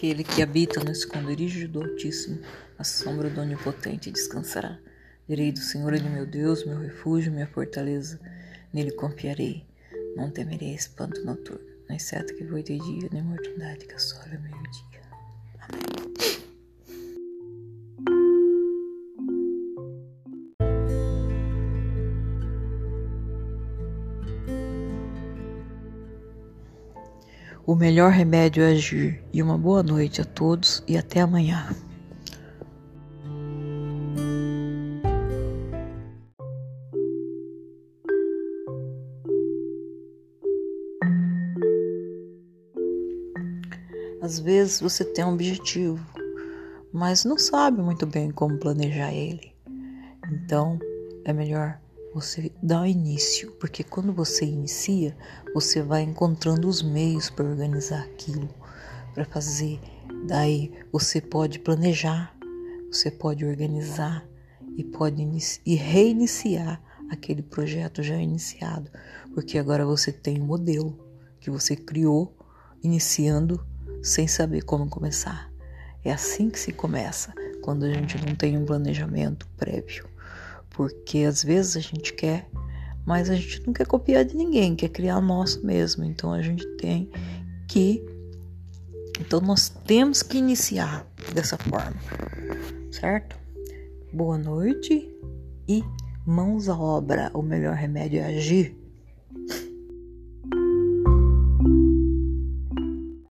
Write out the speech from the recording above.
Aquele que habita no esconderijo do Altíssimo, a sombra do Onipotente descansará. Direi do Senhor, Ele meu Deus, meu refúgio, minha fortaleza. Nele confiarei. Não temerei espanto noturno, nem seta que voe de dia, nem mortandade que assola meio-dia. Amém. O melhor remédio é agir. E uma boa noite a todos e até amanhã. Às vezes você tem um objetivo, mas não sabe muito bem como planejar ele. Então é melhor você dá início, porque quando você inicia, você vai encontrando os meios para organizar aquilo, para fazer. Daí você pode planejar, você pode organizar e pode e reiniciar aquele projeto já iniciado, porque agora você tem um modelo que você criou iniciando sem saber como começar. É assim que se começa, quando a gente não tem um planejamento prévio porque às vezes a gente quer, mas a gente não quer copiar de ninguém, quer criar nosso mesmo. Então a gente tem que. Então nós temos que iniciar dessa forma, certo? Boa noite e mãos à obra. O melhor remédio é agir.